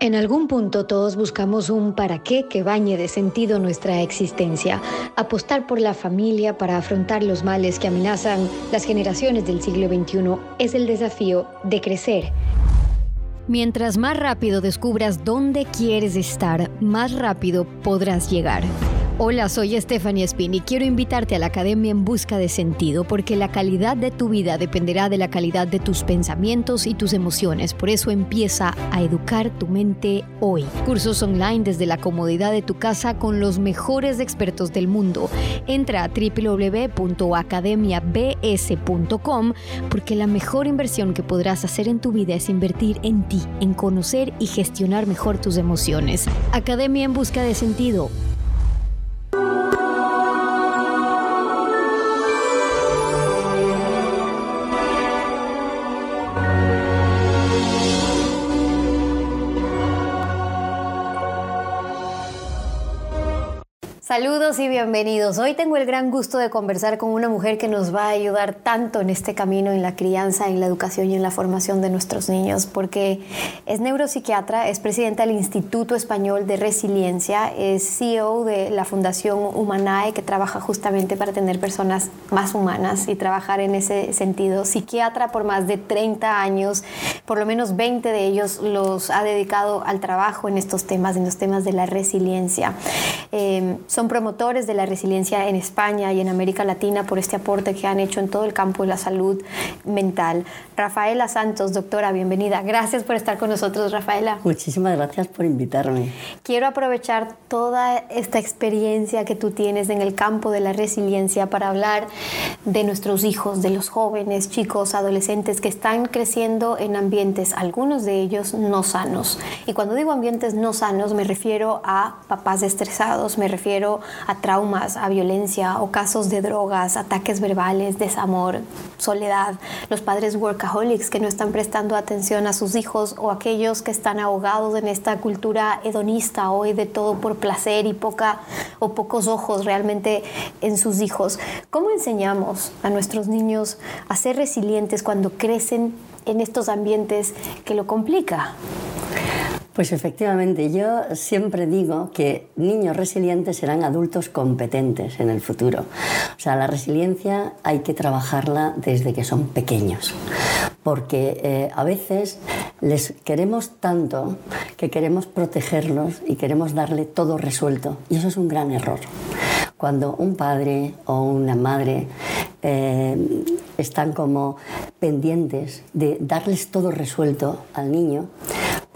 En algún punto todos buscamos un para qué que bañe de sentido nuestra existencia. Apostar por la familia para afrontar los males que amenazan las generaciones del siglo XXI es el desafío de crecer. Mientras más rápido descubras dónde quieres estar, más rápido podrás llegar. Hola, soy Stephanie Spin y quiero invitarte a la Academia en Busca de Sentido porque la calidad de tu vida dependerá de la calidad de tus pensamientos y tus emociones. Por eso empieza a educar tu mente hoy. Cursos online desde la comodidad de tu casa con los mejores expertos del mundo. Entra a www.academiabs.com porque la mejor inversión que podrás hacer en tu vida es invertir en ti, en conocer y gestionar mejor tus emociones. Academia en Busca de Sentido Saludos y bienvenidos. Hoy tengo el gran gusto de conversar con una mujer que nos va a ayudar tanto en este camino, en la crianza, en la educación y en la formación de nuestros niños, porque es neuropsiquiatra, es presidenta del Instituto Español de Resiliencia, es CEO de la Fundación Humanae, que trabaja justamente para tener personas más humanas y trabajar en ese sentido. Psiquiatra por más de 30 años, por lo menos 20 de ellos los ha dedicado al trabajo en estos temas, en los temas de la resiliencia. Eh, son promotores de la resiliencia en España y en América Latina por este aporte que han hecho en todo el campo de la salud mental. Rafaela Santos, doctora, bienvenida. Gracias por estar con nosotros, Rafaela. Muchísimas gracias por invitarme. Quiero aprovechar toda esta experiencia que tú tienes en el campo de la resiliencia para hablar de nuestros hijos, de los jóvenes, chicos, adolescentes que están creciendo en ambientes, algunos de ellos no sanos. Y cuando digo ambientes no sanos, me refiero a papás estresados, me refiero a traumas, a violencia o casos de drogas, ataques verbales, desamor, soledad, los padres workaholics que no están prestando atención a sus hijos o aquellos que están ahogados en esta cultura hedonista hoy de todo por placer y poca o pocos ojos realmente en sus hijos. ¿Cómo enseñamos a nuestros niños a ser resilientes cuando crecen en estos ambientes que lo complica? Pues efectivamente, yo siempre digo que niños resilientes serán adultos competentes en el futuro. O sea, la resiliencia hay que trabajarla desde que son pequeños, porque eh, a veces les queremos tanto que queremos protegerlos y queremos darle todo resuelto, y eso es un gran error. Cuando un padre o una madre eh, están como pendientes de darles todo resuelto al niño,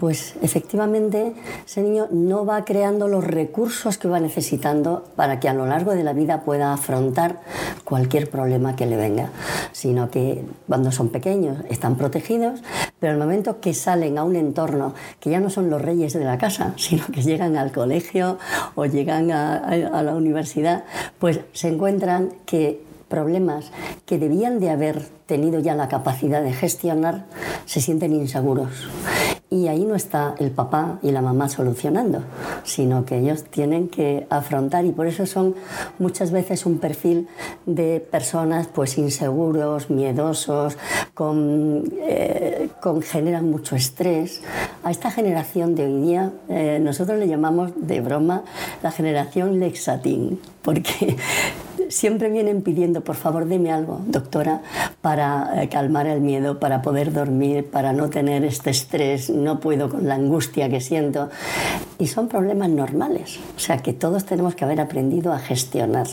pues efectivamente ese niño no va creando los recursos que va necesitando para que a lo largo de la vida pueda afrontar cualquier problema que le venga, sino que cuando son pequeños están protegidos, pero el momento que salen a un entorno que ya no son los reyes de la casa, sino que llegan al colegio o llegan a, a la universidad, pues se encuentran que problemas que debían de haber tenido ya la capacidad de gestionar se sienten inseguros y ahí no está el papá y la mamá solucionando, sino que ellos tienen que afrontar y por eso son muchas veces un perfil de personas pues inseguros, miedosos, con, eh, con generan mucho estrés. A esta generación de hoy día eh, nosotros le llamamos de broma la generación Lexatín, porque siempre vienen pidiendo, por favor, deme algo, doctora, para eh, calmar el miedo, para poder dormir, para no tener este estrés, no puedo con la angustia que siento. Y son problemas normales, o sea, que todos tenemos que haber aprendido a gestionar.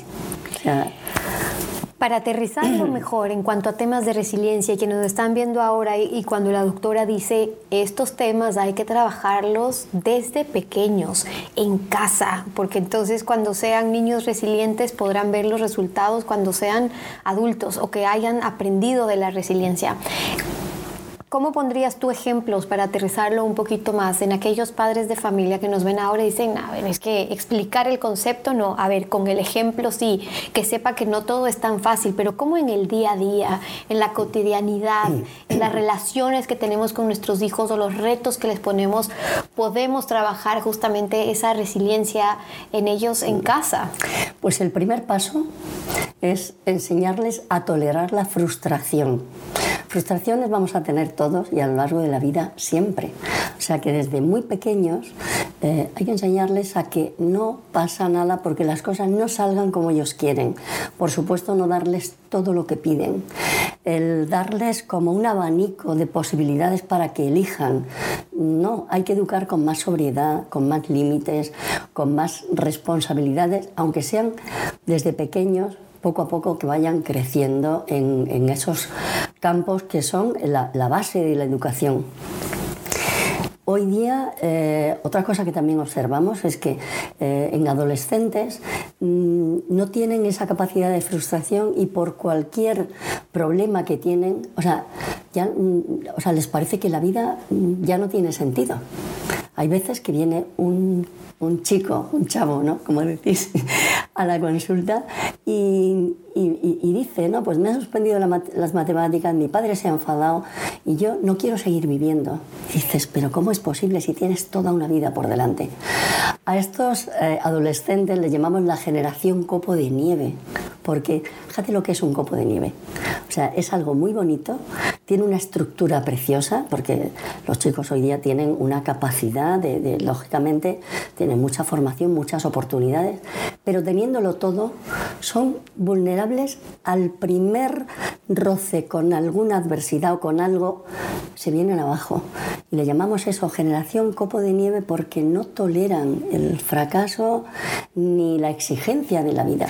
Para aterrizarlo mejor en cuanto a temas de resiliencia que nos están viendo ahora y, cuando la doctora dice estos temas hay que trabajarlos desde pequeños, en casa, porque entonces cuando sean niños resilientes podrán ver los resultados cuando sean adultos o que hayan aprendido de la resiliencia. ¿Cómo pondrías tú ejemplos para aterrizarlo un poquito más en aquellos padres de familia que nos ven ahora y dicen, a ver, es que explicar el concepto no, a ver, con el ejemplo sí, que sepa que no todo es tan fácil, pero cómo en el día a día, en la cotidianidad, en las relaciones que tenemos con nuestros hijos o los retos que les ponemos, podemos trabajar justamente esa resiliencia en ellos en casa? Pues el primer paso es enseñarles a tolerar la frustración Frustraciones vamos a tener todos y a lo largo de la vida siempre. O sea que desde muy pequeños eh, hay que enseñarles a que no pasa nada porque las cosas no salgan como ellos quieren. Por supuesto, no darles todo lo que piden. El darles como un abanico de posibilidades para que elijan. No, hay que educar con más sobriedad, con más límites, con más responsabilidades, aunque sean desde pequeños poco a poco que vayan creciendo en, esos campos que son la, la base de la educación. Hoy día, eh, otra cosa que también observamos es que eh, en adolescentes mm, no tienen esa capacidad de frustración y por cualquier problema que tienen, o sea, ya, mm, o sea, les parece que la vida mm, ya no tiene sentido. Hay veces que viene un, un chico, un chavo, ¿no? Como decís, a la consulta y, y, dice, no, pues me ha suspendido las matemáticas, mi padre se ha enfadado y yo no quiero seguir viviendo. dices, pero ¿cómo es posible si tienes toda una vida por delante? A estos eh, adolescentes les llamamos la generación copo de nieve, porque fíjate lo que es un copo de nieve. O sea, es algo muy bonito, tiene una estructura preciosa, porque los chicos hoy día tienen una capacidad lógicamente, tienen mucha formación, muchas oportunidades, pero teniéndolo todo, son vulnerables al primer roce con alguna adversidad o con algo, se vienen abajo. Y le llamamos eso generación copo de nieve porque no toleran el fracaso ni la exigencia de la vida.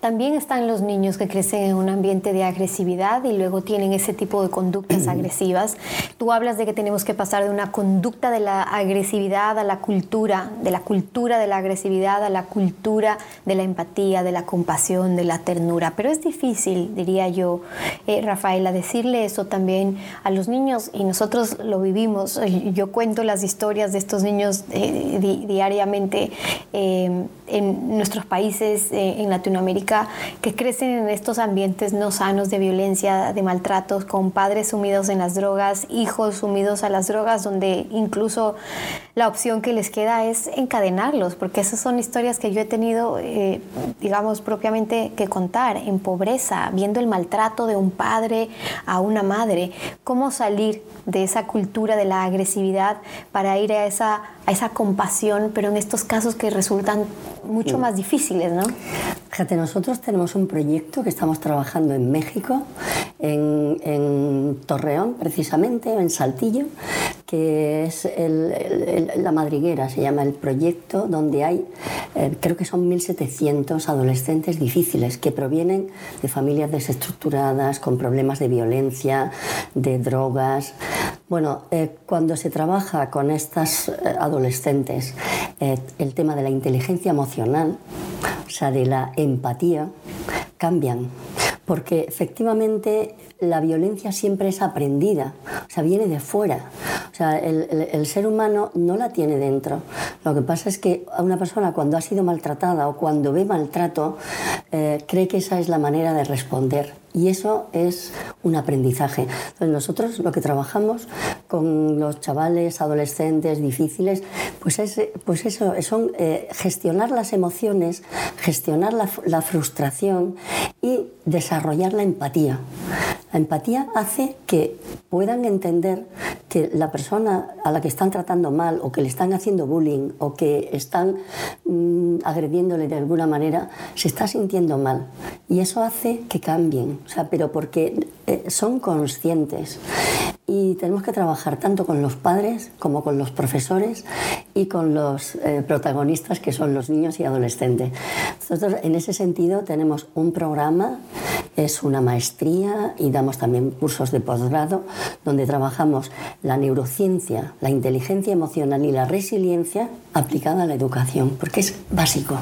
También están los niños que crecen en un ambiente de agresividad y luego tienen ese tipo de conductas agresivas. Tú hablas de que tenemos que pasar de una conducta de la agresividad a la cultura, de la cultura de la agresividad a la cultura de la empatía, de la compasión, de la ternura. Pero es difícil, diría yo, eh, Rafaela, decirle eso también a los niños y nosotros lo vivimos. Yo cuento las historias de estos niños eh, diariamente eh, en nuestros países, en Latinoamérica, que crecen en estos ambientes no sanos de violencia, de maltratos, con padres sumidos en las drogas, hijos sumidos a las drogas, donde incluso la opción que les queda es encadenarlos, porque esas son historias que yo he tenido, eh, digamos, propiamente que contar, en pobreza, viendo el maltrato de un padre a una madre, cómo salir de esa cultura de la agresividad para ir a esa, a esa compasión, pero en estos casos que resultan mucho más difíciles, ¿no? Fíjate, nosotros tenemos un proyecto que estamos trabajando en México, en, en Torreón precisamente, en Saltillo, que es la madriguera, se llama el proyecto, donde hay, eh, creo que son 1.700 adolescentes difíciles que provienen de familias desestructuradas, con problemas de violencia, de drogas. Bueno, eh, cuando se trabaja con estas eh, el tema de la inteligencia emocional, o sea, de la empatía, cambian porque efectivamente la violencia siempre es aprendida, o sea, viene de fuera. Sea, el, ser humano no la tiene dentro. Lo que pasa es que a una persona cuando ha sido maltratada o cuando ve maltrato, eh, cree que esa es la manera de responder. Y eso es un aprendizaje. Entonces nosotros lo que trabajamos con los chavales, adolescentes difíciles, pues, es, pues eso, son eh, gestionar las emociones, gestionar la frustración y desarrollar la empatía. La empatía hace que puedan entender que la persona a la que están tratando mal o que le están haciendo bullying o que están mm, agrediéndole de alguna manera se está sintiendo mal. Y eso hace que cambien, o sea, pero porque eh, son conscientes. Y tenemos que trabajar tanto con los padres como con los profesores y con los eh, protagonistas que son los niños y adolescentes. Nosotros en ese sentido tenemos un programa, es una maestría y damos también cursos de posgrado donde trabajamos la neurociencia, la inteligencia emocional y la resiliencia aplicada a la educación, porque es básico.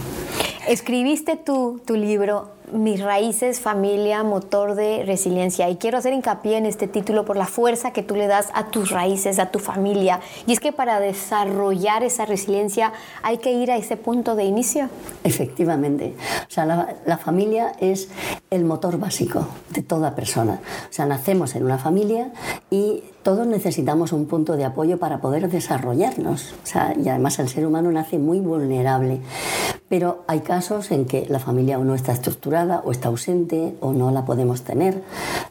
Escribiste tú tu libro mis raíces, familia, motor de resiliencia. Y quiero hacer hincapié en este título por la fuerza que tú le das a tus raíces, a tu familia. Y es que para desarrollar esa resiliencia hay que ir a ese punto de inicio. Efectivamente. O sea, la, familia es el motor básico de toda persona. O sea, nacemos en una familia y todos necesitamos un punto de apoyo para poder desarrollarnos. O sea, y además el ser humano nace muy vulnerable. Pero hay casos en que la familia o no está estructurada o está ausente o no la podemos tener.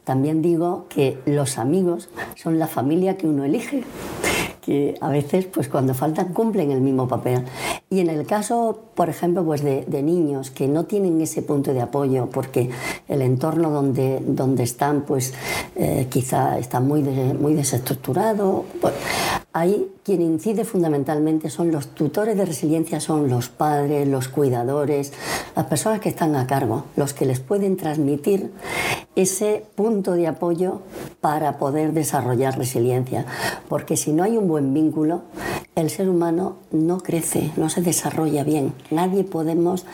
También digo que los amigos son la familia que uno elige que a veces pues cuando faltan cumplen el mismo papel. Y en el caso, por ejemplo, pues de, niños que no tienen ese punto de apoyo porque el entorno donde, donde están pues eh, quizá está muy, muy desestructurado, pues, ahí quien incide fundamentalmente son los tutores de resiliencia, son los padres, los cuidadores, las personas que están a cargo, los que les pueden transmitir ese punto de apoyo para poder desarrollar resiliencia. Porque si no hay un buen vínculo, el ser humano no crece, no se desarrolla bien. Nadie podemos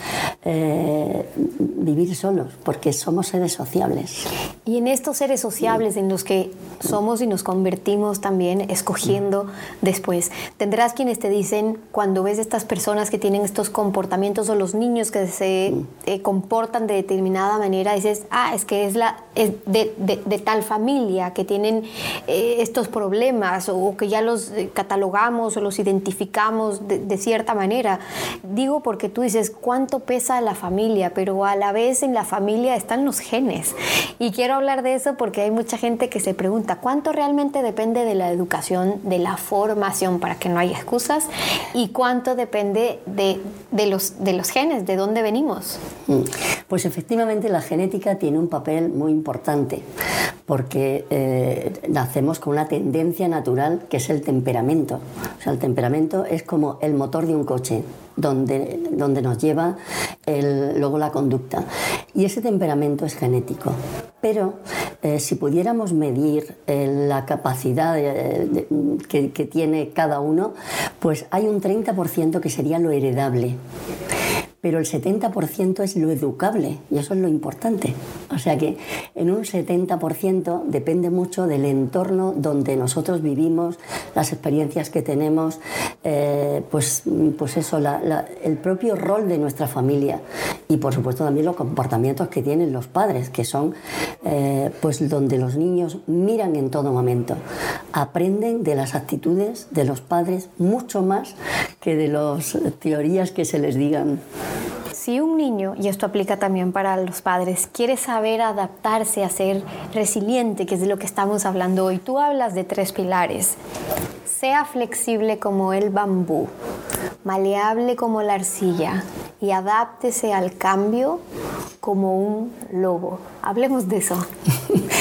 eh, vivir solos porque somos seres sociables. Y en estos seres sociables en los que somos y nos convertimos también escogiendo después, tendrás quienes te dicen cuando ves estas personas que tienen estos comportamientos o los niños que se eh, comportan de determinada manera, dices, ah, es que es, la, de, tal familia que tienen eh, estos problemas o que ya los catalogamos o los identificamos de cierta manera. Digo porque tú dices, ¿cuánto pesa la familia? Pero a la vez en la familia están los genes. Y quiero hablar de eso porque hay mucha gente que se pregunta, ¿cuánto realmente depende de la educación, de la formación, para que no haya excusas? ¿Y cuánto depende de, de los, de los genes, de dónde venimos? Mm. Pues efectivamente la genética tiene un papel muy importante porque eh, nacemos con una tendencia natural que es el temperamento. O sea, el temperamento es como el motor de un coche donde, donde nos lleva luego la conducta. Y ese temperamento es genético. Pero eh, si pudiéramos medir eh, la capacidad que tiene cada uno, pues hay un 30% que sería lo heredable pero el 70% es lo educable y eso es lo importante. O sea que en un 70% depende mucho del entorno donde nosotros vivimos, las experiencias que tenemos, eh, pues, pues eso, el propio rol de nuestra familia y por supuesto también los comportamientos que tienen los padres, que son eh, pues donde los niños miran en todo momento, aprenden de las actitudes de los padres mucho más que de las teorías que se les digan. Si un niño, y esto aplica también para los padres, quiere saber adaptarse a ser resiliente, que es de lo que estamos hablando hoy, tú hablas de tres pilares. Sea flexible como el bambú, maleable como la arcilla y adáptese al cambio como un lobo. Hablemos de eso.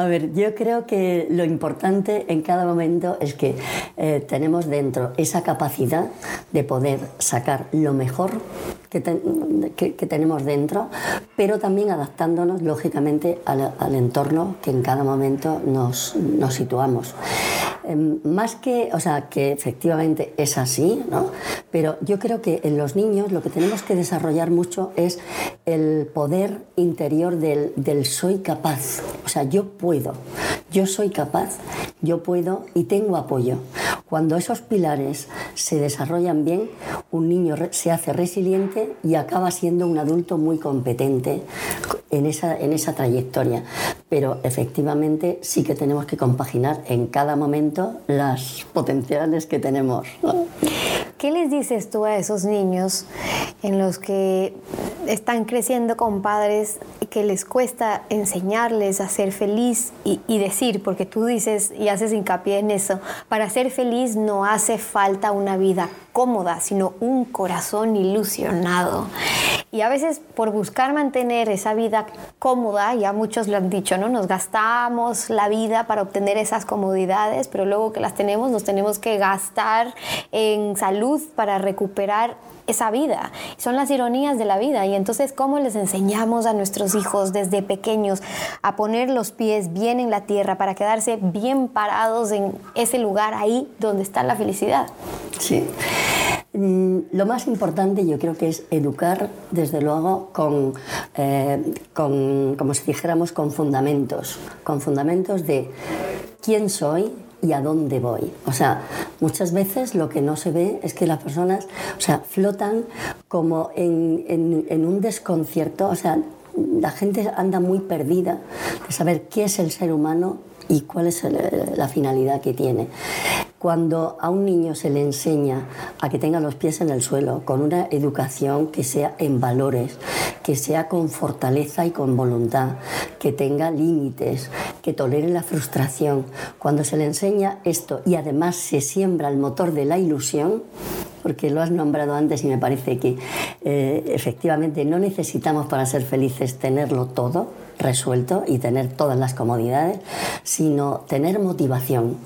A ver, yo creo que lo importante en cada momento es que eh, tenemos dentro esa capacidad de poder sacar lo mejor que, tenemos dentro, pero también adaptándonos lógicamente al, entorno que en cada momento nos, nos situamos. Em, más que, o sea, que efectivamente es así, ¿no? Pero yo creo que en los niños lo que tenemos que desarrollar mucho es el poder interior del, del soy capaz. O sea, yo puedo, yo soy capaz, yo puedo y tengo apoyo. Cuando esos pilares se desarrollan bien, un niño se hace resiliente y acaba siendo un adulto muy competente en esa, en esa trayectoria. Pero efectivamente sí que tenemos que compaginar en cada momento las potenciales que tenemos. ¿Qué les dices tú a esos niños en los que están creciendo con padres que les cuesta enseñarles a ser feliz y, y, decir, porque tú dices y haces hincapié en eso, para ser feliz no hace falta una vida cómoda, sino un corazón ilusionado. Y a veces por buscar mantener esa vida cómoda, ya muchos lo han dicho, ¿no? Nos gastamos la vida para obtener esas comodidades, pero luego que las tenemos nos tenemos que gastar en salud para recuperar esa vida. Son las ironías de la vida. Y entonces, ¿cómo les enseñamos a nuestros hijos desde pequeños a poner los pies bien en la tierra para quedarse bien parados en ese lugar ahí donde está la felicidad? Sí. Mm, lo más importante yo creo que es educar, desde luego, con, eh, con, como si dijéramos, con fundamentos, con fundamentos de quién soy, y a dónde voy. O sea, muchas veces lo que no se ve es que las personas, o sea, flotan como en, en, un desconcierto, o sea, la gente anda muy perdida de saber qué es el ser humano y cuál es la finalidad que tiene. Cuando a un niño se le enseña a que tenga los pies en el suelo, con una educación que sea en valores, que sea con fortaleza y con voluntad, que tenga límites, que tolere la frustración, cuando se le enseña esto y además se siembra el motor de la ilusión, porque lo has nombrado antes y me parece que eh, efectivamente no necesitamos para ser felices tenerlo todo resuelto y tener todas las comodidades, sino tener motivación.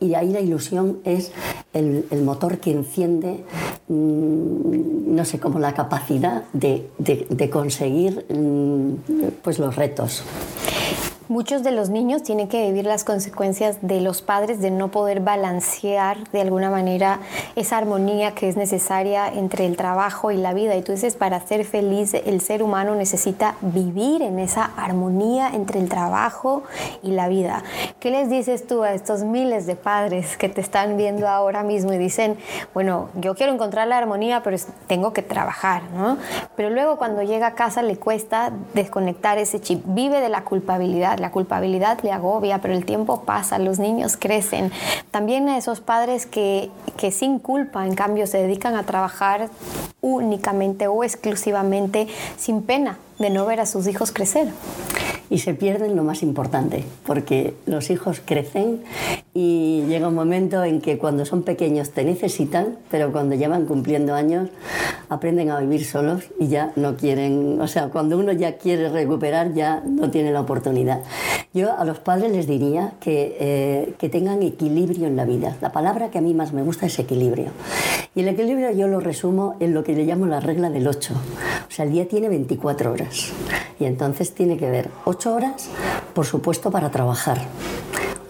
Y ahí la ilusión es el, motor que enciende, mm, no sé, como la capacidad de, conseguir mm, pues los retos. Muchos de los niños tienen que vivir las consecuencias de los padres de no poder balancear de alguna manera esa armonía que es necesaria entre el trabajo y la vida. Y tú dices, para ser feliz el ser humano necesita vivir en esa armonía entre el trabajo y la vida. ¿Qué les dices tú a estos miles de padres que te están viendo ahora mismo y dicen, bueno, yo quiero encontrar la armonía, pero tengo que trabajar, ¿no? Pero luego cuando llega a casa le cuesta desconectar ese chip, vive de la culpabilidad la culpabilidad le agobia, pero el tiempo pasa, los niños crecen. También a esos padres que, que sin culpa, en cambio, se dedican a trabajar únicamente o exclusivamente sin pena de no ver a sus hijos crecer y se pierden lo más importante, porque los hijos crecen y llega un momento en que cuando son pequeños te necesitan, pero cuando ya van cumpliendo años aprenden a vivir solos y ya no quieren, o sea, cuando uno ya quiere recuperar ya no tiene la oportunidad. Yo a los padres les diría que, eh, que tengan equilibrio en la vida. La palabra que a mí más me gusta es equilibrio. Y el equilibrio yo lo resumo en lo que le llamo la regla del 8. O sea, el día tiene 24 horas y entonces tiene que ver 8 horas, por supuesto, para trabajar,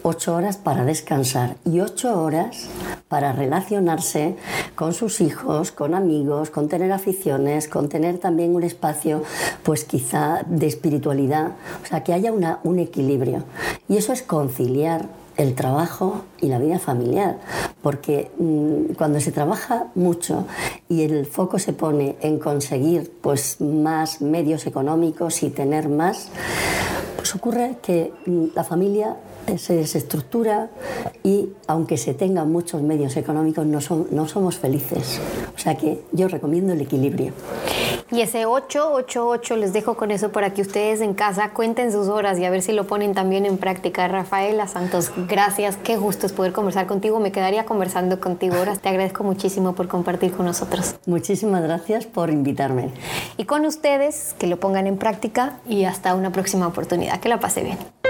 8 horas para descansar y 8 horas para relacionarse con sus hijos, con amigos, con tener aficiones, con tener también un espacio, pues quizá de espiritualidad, o sea, que haya una, un equilibrio. Y eso es conciliar el trabajo y la vida familiar, porque mm, cuando se trabaja mucho y el foco se pone en conseguir pues más medios económicos y tener más, pues ocurre que mm, la familia se desestructura y aunque se tengan muchos medios económicos no, no somos felices. O sea que yo recomiendo el equilibrio. Y ese 888 les dejo con eso para que ustedes en casa cuenten sus horas y a ver si lo ponen también en práctica. Rafaela Santos, gracias. Qué gusto es poder conversar contigo. Me quedaría conversando contigo horas. Te agradezco muchísimo por compartir con nosotros. Muchísimas gracias por invitarme. Y con ustedes, que lo pongan en práctica y hasta una próxima oportunidad. Que la pase bien.